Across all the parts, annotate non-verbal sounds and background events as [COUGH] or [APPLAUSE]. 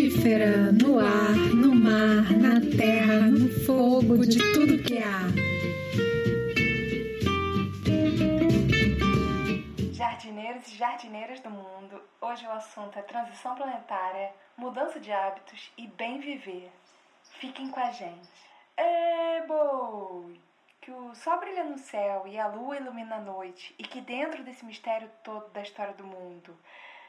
frutífera no ar, no mar, na terra, no fogo, de tudo que há. Jardineiros e jardineiras do mundo, hoje o assunto é transição planetária, mudança de hábitos e bem viver. Fiquem com a gente. É boi! Que o sol brilha no céu e a lua ilumina a noite, e que dentro desse mistério todo da história do mundo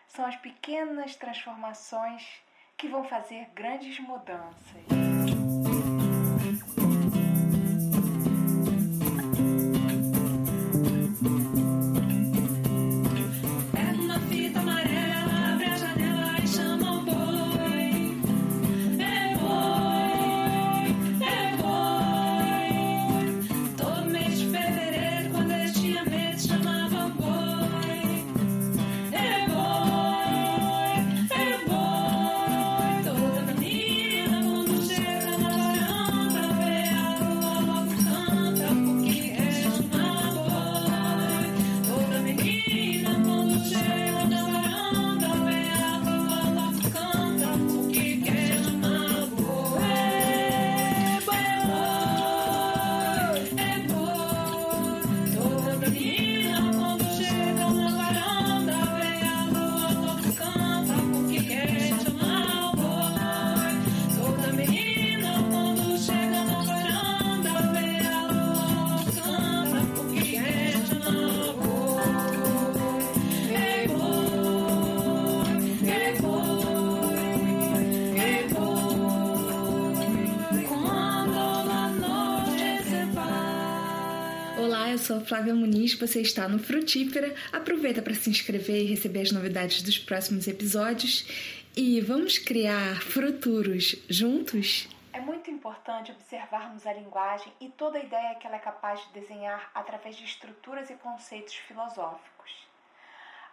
são as pequenas transformações que vão fazer grandes mudanças. Flávia Muniz, você está no Frutífera. Aproveita para se inscrever e receber as novidades dos próximos episódios. E vamos criar futuros juntos? É muito importante observarmos a linguagem e toda a ideia que ela é capaz de desenhar através de estruturas e conceitos filosóficos.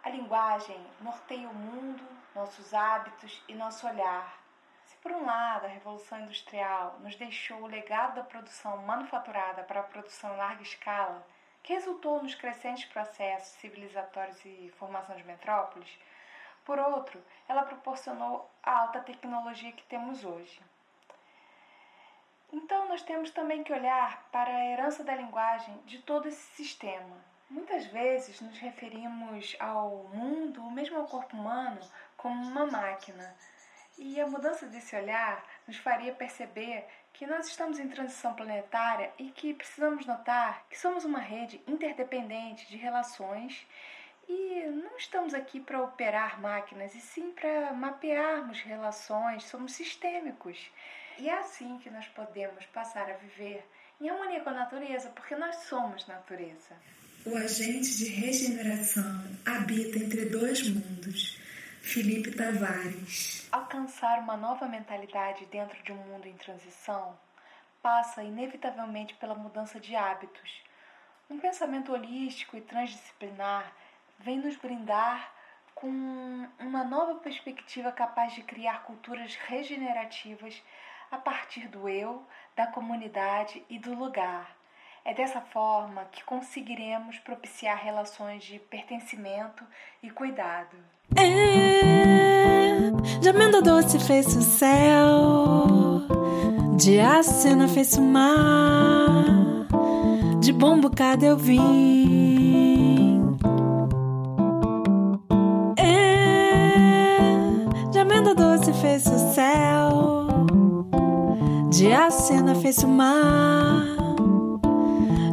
A linguagem norteia o mundo, nossos hábitos e nosso olhar. Se por um lado a Revolução Industrial nos deixou o legado da produção manufaturada para a produção em larga escala, que resultou nos crescentes processos civilizatórios e formação de metrópoles, por outro, ela proporcionou a alta tecnologia que temos hoje. Então, nós temos também que olhar para a herança da linguagem de todo esse sistema. Muitas vezes nos referimos ao mundo, ou mesmo ao corpo humano, como uma máquina. E a mudança desse olhar nos faria perceber que nós estamos em transição planetária e que precisamos notar que somos uma rede interdependente de relações e não estamos aqui para operar máquinas, e sim para mapearmos relações, somos sistêmicos. E é assim que nós podemos passar a viver em harmonia com a natureza, porque nós somos natureza. O agente de regeneração habita entre dois mundos. Felipe Tavares. Alcançar uma nova mentalidade dentro de um mundo em transição passa inevitavelmente pela mudança de hábitos. Um pensamento holístico e transdisciplinar vem nos brindar com uma nova perspectiva capaz de criar culturas regenerativas a partir do eu, da comunidade e do lugar. É dessa forma que conseguiremos propiciar relações de pertencimento e cuidado. É de amenda doce fez o céu, de acena fez o mar, de bom bocado eu vim. É, de amenda doce fez o céu, de acena fez o mar,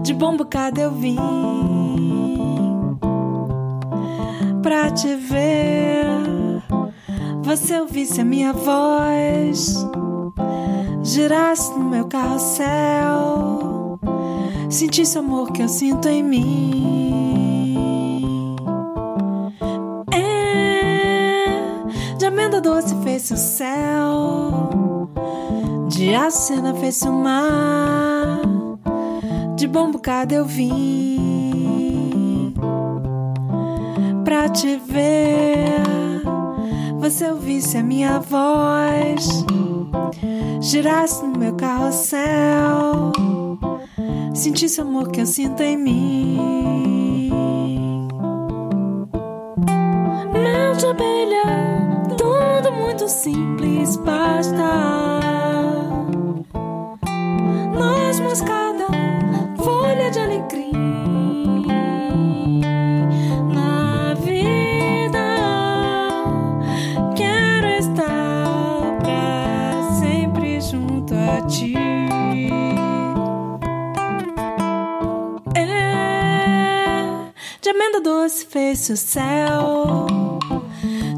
de bom bocado eu vim pra te ver você ouvisse a minha voz, girasse no meu carrossel, sentisse o amor que eu sinto em mim. É, de amenda doce fez o céu, de acena fez o mar, de bom bocado eu vim pra te ver você ouvisse a minha voz, girasse no meu carrossel, sentisse o amor que eu sinto em mim. Mel de abelha, tudo muito simples basta. Doce fez o céu.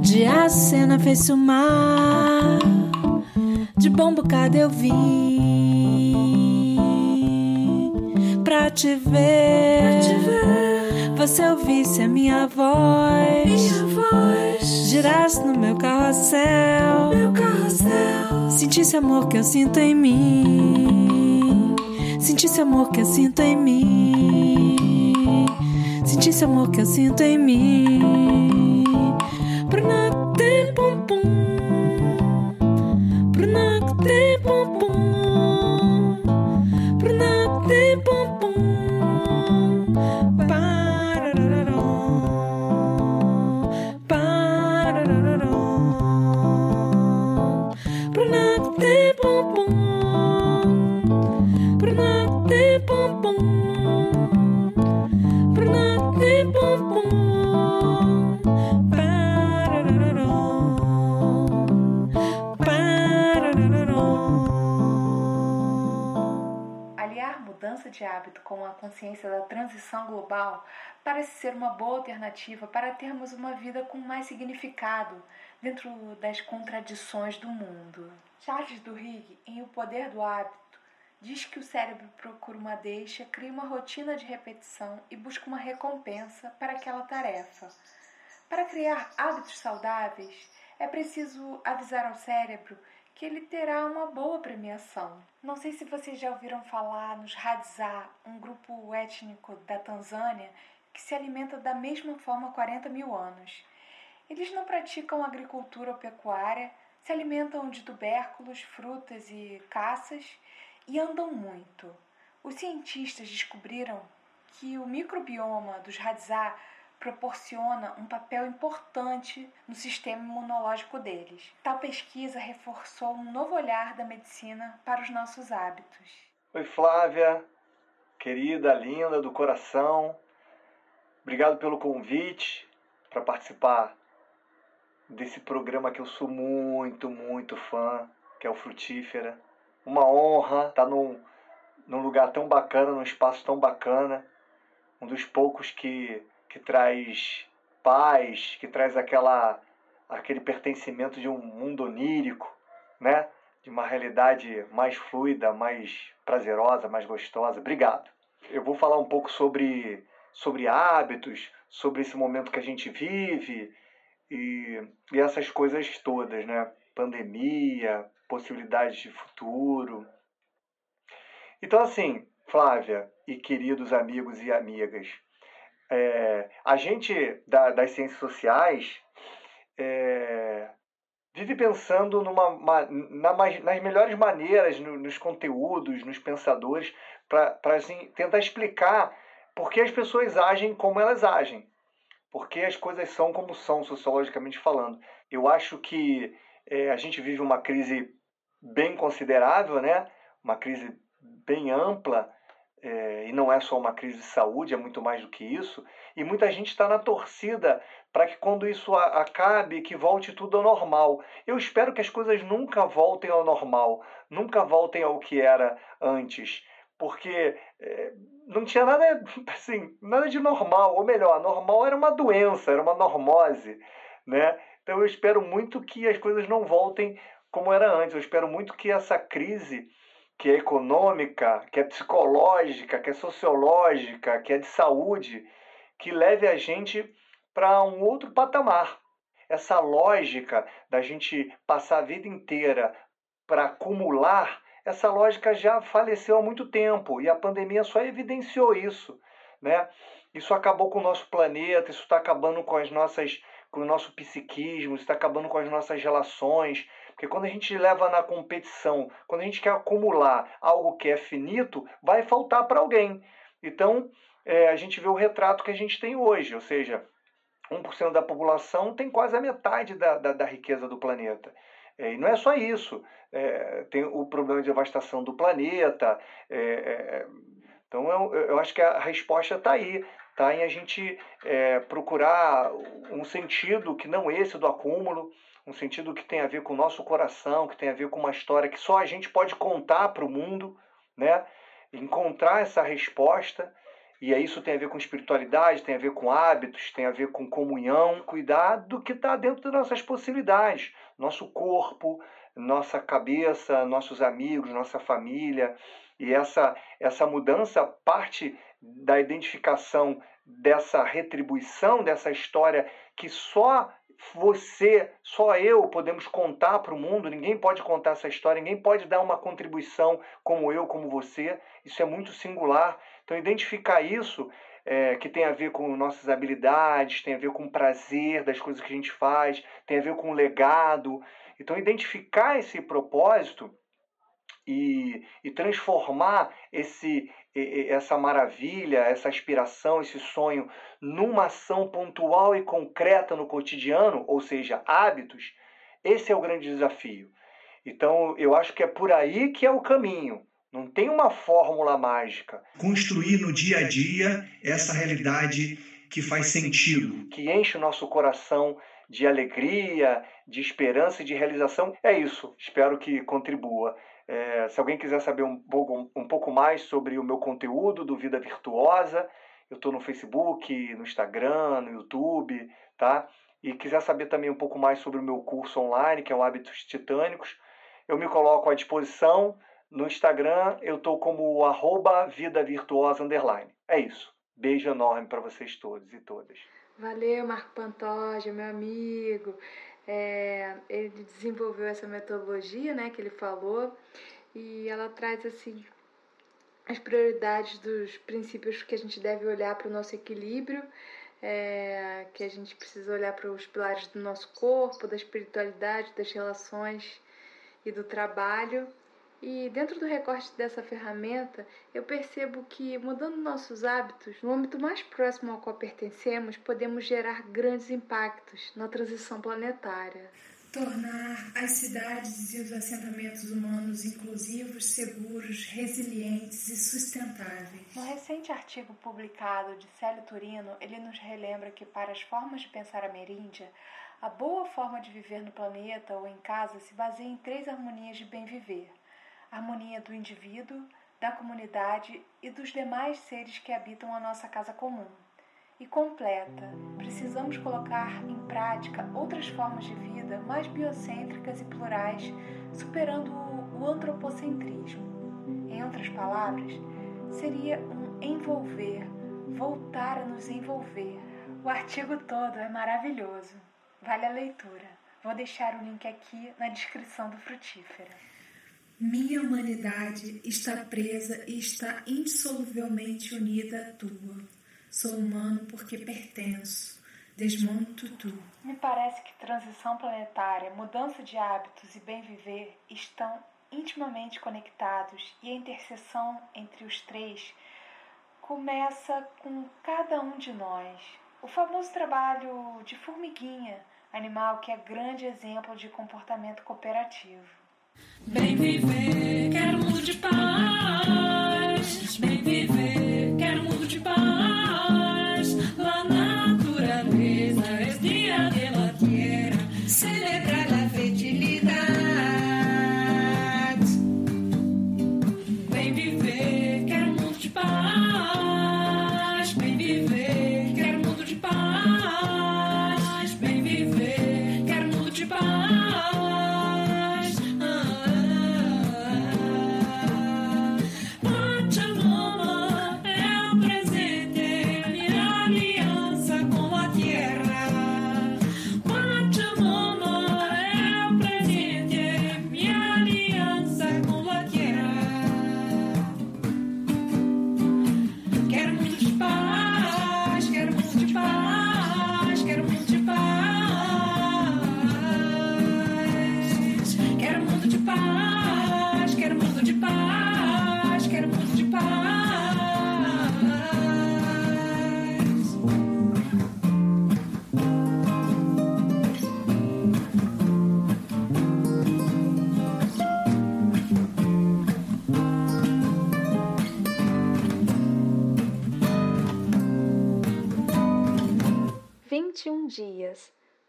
De acena fez o mar, de bom bocado eu vim pra te ver. Você ouvisse a minha voz, minha voz. girasse no meu carrossel, meu carrossel. Sentisse amor que eu sinto em mim, sentisse amor que eu sinto em mim, sentisse amor que eu sinto em mim. Pranacte pum pum hábito com a consciência da transição global parece ser uma boa alternativa para termos uma vida com mais significado dentro das contradições do mundo. Charles Duhigg, em O Poder do Hábito, diz que o cérebro procura uma deixa, cria uma rotina de repetição e busca uma recompensa para aquela tarefa. Para criar hábitos saudáveis, é preciso avisar ao cérebro que ele terá uma boa premiação. Não sei se vocês já ouviram falar nos Hadza, um grupo étnico da Tanzânia que se alimenta da mesma forma há 40 mil anos. Eles não praticam agricultura ou pecuária, se alimentam de tubérculos, frutas e caças e andam muito. Os cientistas descobriram que o microbioma dos Hadza proporciona um papel importante no sistema imunológico deles. Tal pesquisa reforçou um novo olhar da medicina para os nossos hábitos. Oi, Flávia, querida, linda do coração. Obrigado pelo convite para participar desse programa que eu sou muito, muito fã, que é o Frutífera. Uma honra estar num, num lugar tão bacana, num espaço tão bacana, um dos poucos que que traz paz, que traz aquela aquele pertencimento de um mundo onírico, né? De uma realidade mais fluida, mais prazerosa, mais gostosa. Obrigado. Eu vou falar um pouco sobre sobre hábitos, sobre esse momento que a gente vive e, e essas coisas todas, né? Pandemia, possibilidades de futuro. Então assim, Flávia e queridos amigos e amigas, é, a gente da, das ciências sociais é, vive pensando numa, uma, na, nas melhores maneiras, no, nos conteúdos, nos pensadores, para assim, tentar explicar por que as pessoas agem como elas agem. Por que as coisas são como são, sociologicamente falando. Eu acho que é, a gente vive uma crise bem considerável, né? uma crise bem ampla, é, e não é só uma crise de saúde, é muito mais do que isso. E muita gente está na torcida para que quando isso acabe, que volte tudo ao normal. Eu espero que as coisas nunca voltem ao normal, nunca voltem ao que era antes, porque é, não tinha nada [LAUGHS] assim, nada de normal, ou melhor, normal era uma doença, era uma normose, né? Então eu espero muito que as coisas não voltem como era antes. Eu espero muito que essa crise que é econômica, que é psicológica, que é sociológica, que é de saúde, que leve a gente para um outro patamar. Essa lógica da gente passar a vida inteira para acumular, essa lógica já faleceu há muito tempo e a pandemia só evidenciou isso, né? Isso acabou com o nosso planeta, isso está acabando com as nossas, com o nosso psiquismo, está acabando com as nossas relações, porque quando a gente leva na competição, quando a gente quer acumular algo que é finito, vai faltar para alguém. Então, é, a gente vê o retrato que a gente tem hoje, ou seja, 1% da população tem quase a metade da, da, da riqueza do planeta. É, e não é só isso. É, tem o problema de devastação do planeta. É, é então eu, eu, acho que a resposta está aí. Está em a gente é, procurar um sentido que não esse do acúmulo, um sentido que tem a ver com o nosso coração, que tem a ver com uma história que só a gente pode contar para o mundo, né? encontrar essa resposta. E isso tem a ver com espiritualidade, tem a ver com hábitos, tem a ver com comunhão, cuidar do que está dentro das nossas possibilidades. Nosso corpo, nossa cabeça, nossos amigos, nossa família. E essa, essa mudança parte da identificação dessa retribuição, dessa história que só você, só eu podemos contar para o mundo, ninguém pode contar essa história, ninguém pode dar uma contribuição como eu, como você. Isso é muito singular. Então, identificar isso, é, que tem a ver com nossas habilidades, tem a ver com o prazer das coisas que a gente faz, tem a ver com o legado. Então, identificar esse propósito e, e transformar esse, essa maravilha, essa aspiração, esse sonho numa ação pontual e concreta no cotidiano, ou seja, hábitos, esse é o grande desafio. Então, eu acho que é por aí que é o caminho. Não tem uma fórmula mágica. Construir no dia a dia essa realidade que faz sentido, que enche o nosso coração de alegria, de esperança e de realização. É isso. Espero que contribua. É, se alguém quiser saber um pouco, um pouco mais sobre o meu conteúdo do Vida Virtuosa, eu estou no Facebook, no Instagram, no YouTube, tá? E quiser saber também um pouco mais sobre o meu curso online, que é o Hábitos Titânicos, eu me coloco à disposição. No Instagram, eu estou como arroba Vida Virtuosa Underline. É isso. Beijo enorme para vocês todos e todas. Valeu, Marco Pantoja, meu amigo. É, ele desenvolveu essa metodologia, né, que ele falou, e ela traz assim as prioridades dos princípios que a gente deve olhar para o nosso equilíbrio, é, que a gente precisa olhar para os pilares do nosso corpo, da espiritualidade, das relações e do trabalho. E dentro do recorte dessa ferramenta, eu percebo que mudando nossos hábitos, no âmbito mais próximo ao qual pertencemos, podemos gerar grandes impactos na transição planetária. Tornar as cidades e os assentamentos humanos inclusivos, seguros, resilientes e sustentáveis. No recente artigo publicado de Célio Turino, ele nos relembra que para as formas de pensar ameríndia, a boa forma de viver no planeta ou em casa se baseia em três harmonias de bem viver harmonia do indivíduo, da comunidade e dos demais seres que habitam a nossa casa comum. E completa, precisamos colocar em prática outras formas de vida mais biocêntricas e plurais, superando o antropocentrismo. Em outras palavras, seria um envolver, voltar a nos envolver. O artigo todo é maravilhoso. Vale a leitura. Vou deixar o link aqui na descrição do Frutífera. Minha humanidade está presa e está indissoluvelmente unida à tua. Sou humano porque pertenço. Desmonto Tutu. Me parece que transição planetária, mudança de hábitos e bem-viver estão intimamente conectados e a interseção entre os três começa com cada um de nós. O famoso trabalho de formiguinha, animal que é grande exemplo de comportamento cooperativo. Bem viver, quero um mundo de paz. Bem viver, quero um mundo de paz.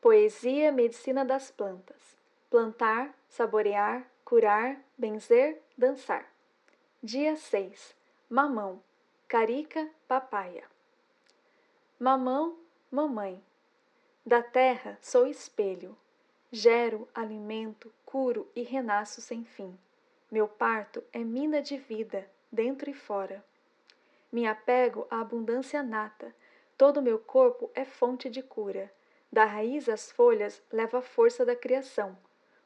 Poesia Medicina das Plantas. Plantar, saborear, curar, benzer, dançar. Dia 6. Mamão. Carica, papaya. Mamão, mamãe. Da terra sou espelho. Gero, alimento, curo e renasço sem fim. Meu parto é mina de vida, dentro e fora. Me apego à abundância nata. Todo meu corpo é fonte de cura. Da raiz às folhas leva a força da criação.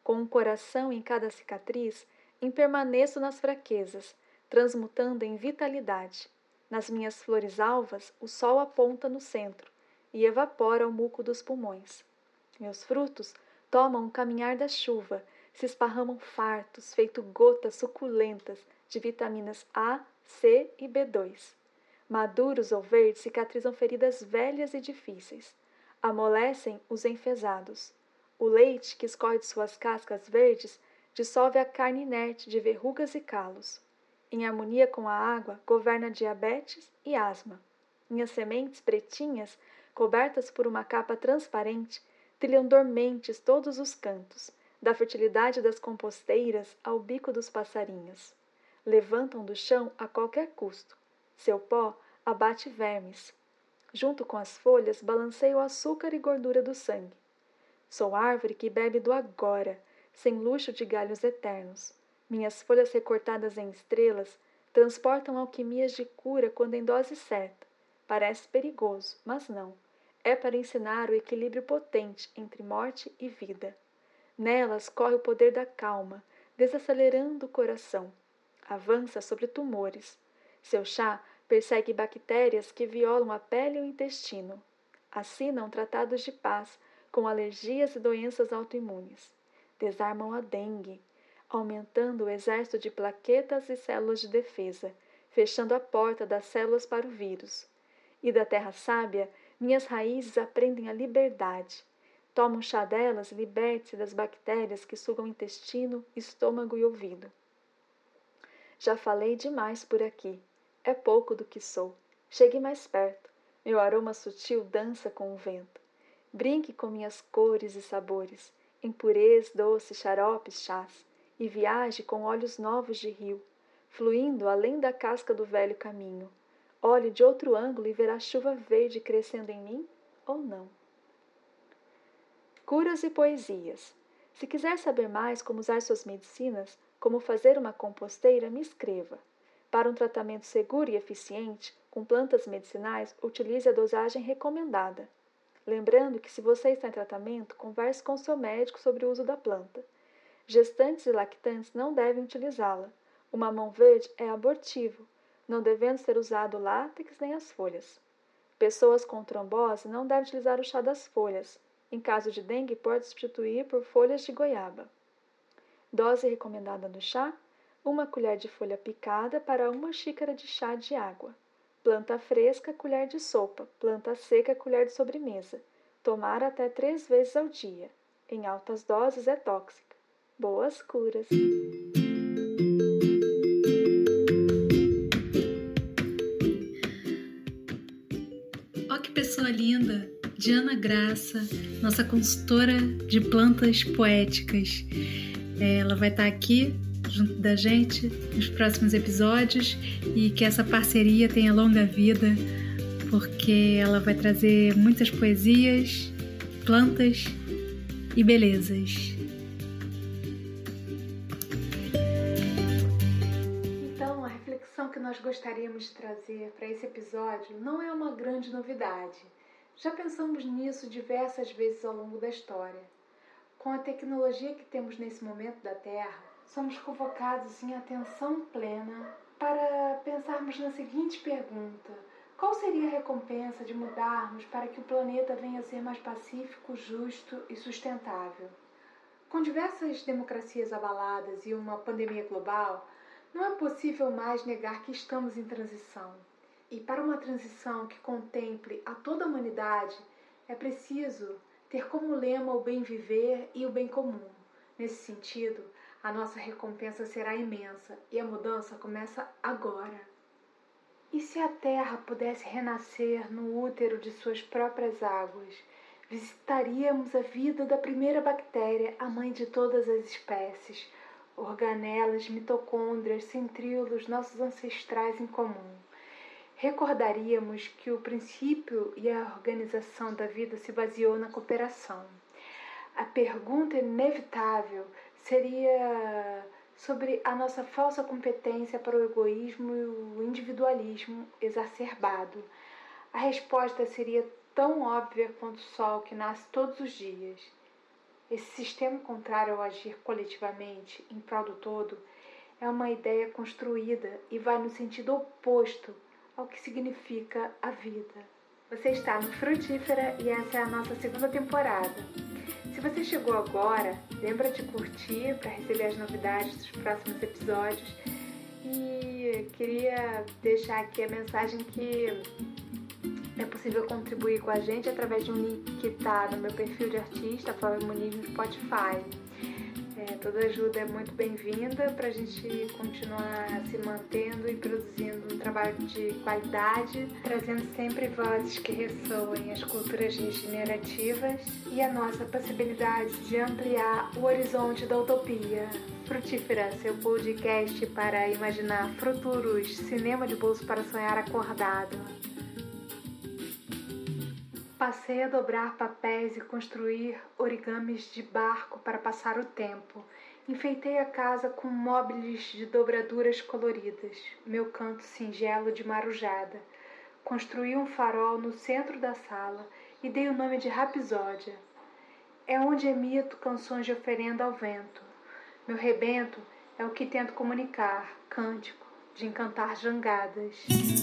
Com um coração em cada cicatriz, impermaneço nas fraquezas, transmutando em vitalidade. Nas minhas flores alvas, o sol aponta no centro e evapora o muco dos pulmões. Meus frutos tomam o caminhar da chuva, se esparramam fartos, feito gotas suculentas de vitaminas A, C e B2. Maduros ou verdes cicatrizam feridas velhas e difíceis amolecem os enfesados. O leite que escorre de suas cascas verdes dissolve a carne inerte de verrugas e calos. Em harmonia com a água, governa diabetes e asma. Minhas sementes pretinhas, cobertas por uma capa transparente, trilham dormentes todos os cantos, da fertilidade das composteiras ao bico dos passarinhos. Levantam do chão a qualquer custo. Seu pó abate vermes, Junto com as folhas, balancei o açúcar e gordura do sangue. Sou árvore que bebe do agora, sem luxo de galhos eternos. Minhas folhas recortadas em estrelas transportam alquimias de cura quando em dose certa. Parece perigoso, mas não. É para ensinar o equilíbrio potente entre morte e vida. Nelas corre o poder da calma, desacelerando o coração. Avança sobre tumores. Seu chá persegue bactérias que violam a pele e o intestino. Assinam tratados de paz com alergias e doenças autoimunes. Desarmam a dengue, aumentando o exército de plaquetas e células de defesa, fechando a porta das células para o vírus. E da terra sábia, minhas raízes aprendem a liberdade. Toma chá delas e liberte-se das bactérias que sugam intestino, estômago e ouvido. Já falei demais por aqui. É pouco do que sou. Chegue mais perto. Meu aroma sutil dança com o vento. Brinque com minhas cores e sabores, impurez, doces, xaropes, chás, e viaje com olhos novos de rio, fluindo além da casca do velho caminho. Olhe de outro ângulo e verá chuva verde crescendo em mim ou não. Curas e poesias. Se quiser saber mais como usar suas medicinas, como fazer uma composteira, me escreva. Para um tratamento seguro e eficiente, com plantas medicinais, utilize a dosagem recomendada. Lembrando que, se você está em tratamento, converse com seu médico sobre o uso da planta. Gestantes e lactantes não devem utilizá-la. O mamão verde é abortivo, não devendo ser usado o látex nem as folhas. Pessoas com trombose não devem utilizar o chá das folhas. Em caso de dengue, pode substituir por folhas de goiaba. Dose recomendada do chá: uma colher de folha picada para uma xícara de chá de água. Planta fresca, colher de sopa. Planta seca, colher de sobremesa. Tomar até três vezes ao dia. Em altas doses é tóxica. Boas curas! Ó, que pessoa linda! Diana Graça, nossa consultora de plantas poéticas. Ela vai estar aqui junto da gente nos próximos episódios e que essa parceria tenha longa vida, porque ela vai trazer muitas poesias, plantas e belezas. Então, a reflexão que nós gostaríamos de trazer para esse episódio não é uma grande novidade. Já pensamos nisso diversas vezes ao longo da história. Com a tecnologia que temos nesse momento da Terra, somos convocados em atenção plena para pensarmos na seguinte pergunta: qual seria a recompensa de mudarmos para que o planeta venha a ser mais pacífico, justo e sustentável? Com diversas democracias abaladas e uma pandemia global, não é possível mais negar que estamos em transição. E para uma transição que contemple a toda a humanidade, é preciso ter como lema o bem viver e o bem comum. Nesse sentido, a nossa recompensa será imensa e a mudança começa agora. E se a terra pudesse renascer no útero de suas próprias águas Visitaríamos a vida da primeira bactéria, a mãe de todas as espécies, organelas, mitocôndrias, centríolos, nossos ancestrais em comum. Recordaríamos que o princípio e a organização da vida se baseou na cooperação. A pergunta inevitável seria sobre a nossa falsa competência para o egoísmo e o individualismo exacerbado. A resposta seria tão óbvia quanto o sol que nasce todos os dias. Esse sistema contrário ao agir coletivamente em prol do todo é uma ideia construída e vai no sentido oposto ao que significa a vida. Você está no Frutífera e essa é a nossa segunda temporada. Você chegou agora, lembra de curtir para receber as novidades dos próximos episódios. E queria deixar aqui a mensagem que é possível contribuir com a gente através de um link que está no meu perfil de artista, Flávio Muniz, no Spotify. É, toda ajuda é muito bem-vinda para a gente continuar se mantendo e produzindo um trabalho de qualidade, trazendo sempre vozes que ressoem as culturas regenerativas e a nossa possibilidade de ampliar o horizonte da utopia. Frutífera, seu podcast para imaginar futuros, cinema de bolso para sonhar acordado. Passei a dobrar papéis e construir origamis de barco para passar o tempo. Enfeitei a casa com móveis de dobraduras coloridas, meu canto singelo de marujada. Construí um farol no centro da sala e dei o nome de Rapsódia. É onde emito canções de oferenda ao vento. Meu rebento é o que tento comunicar, cântico, de encantar jangadas.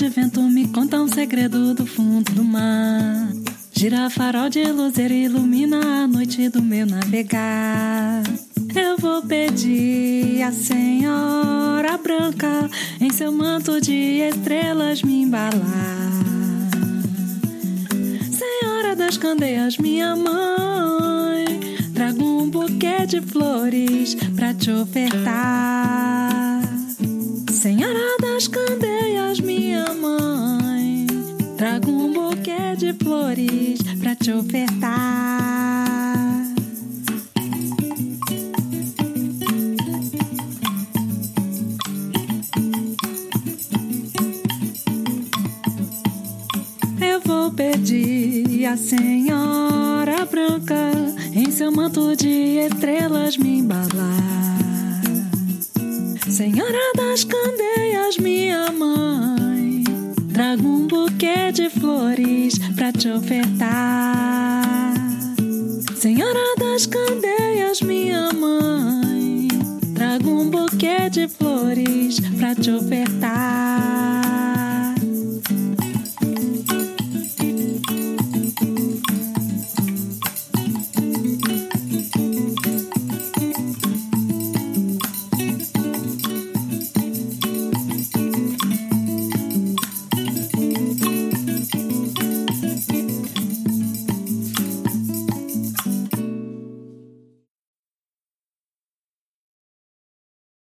De vento, me conta um segredo do fundo do mar. Gira farol de luzeiro, ilumina a noite do meu navegar. Eu vou pedir a Senhora Branca em seu manto de estrelas me embalar. Senhora das Candeias, minha mãe, trago um buquê de flores pra te ofertar. Senhora das Candeias, de flores pra te ofertar. Eu vou pedir a Senhora Branca em seu manto de estrelas me embalar. Senhora das Candeias, minha mãe, trago um buquê de flores pra te ofertar. Senhora das Candeias, minha mãe, trago um buquê de flores pra te ofertar.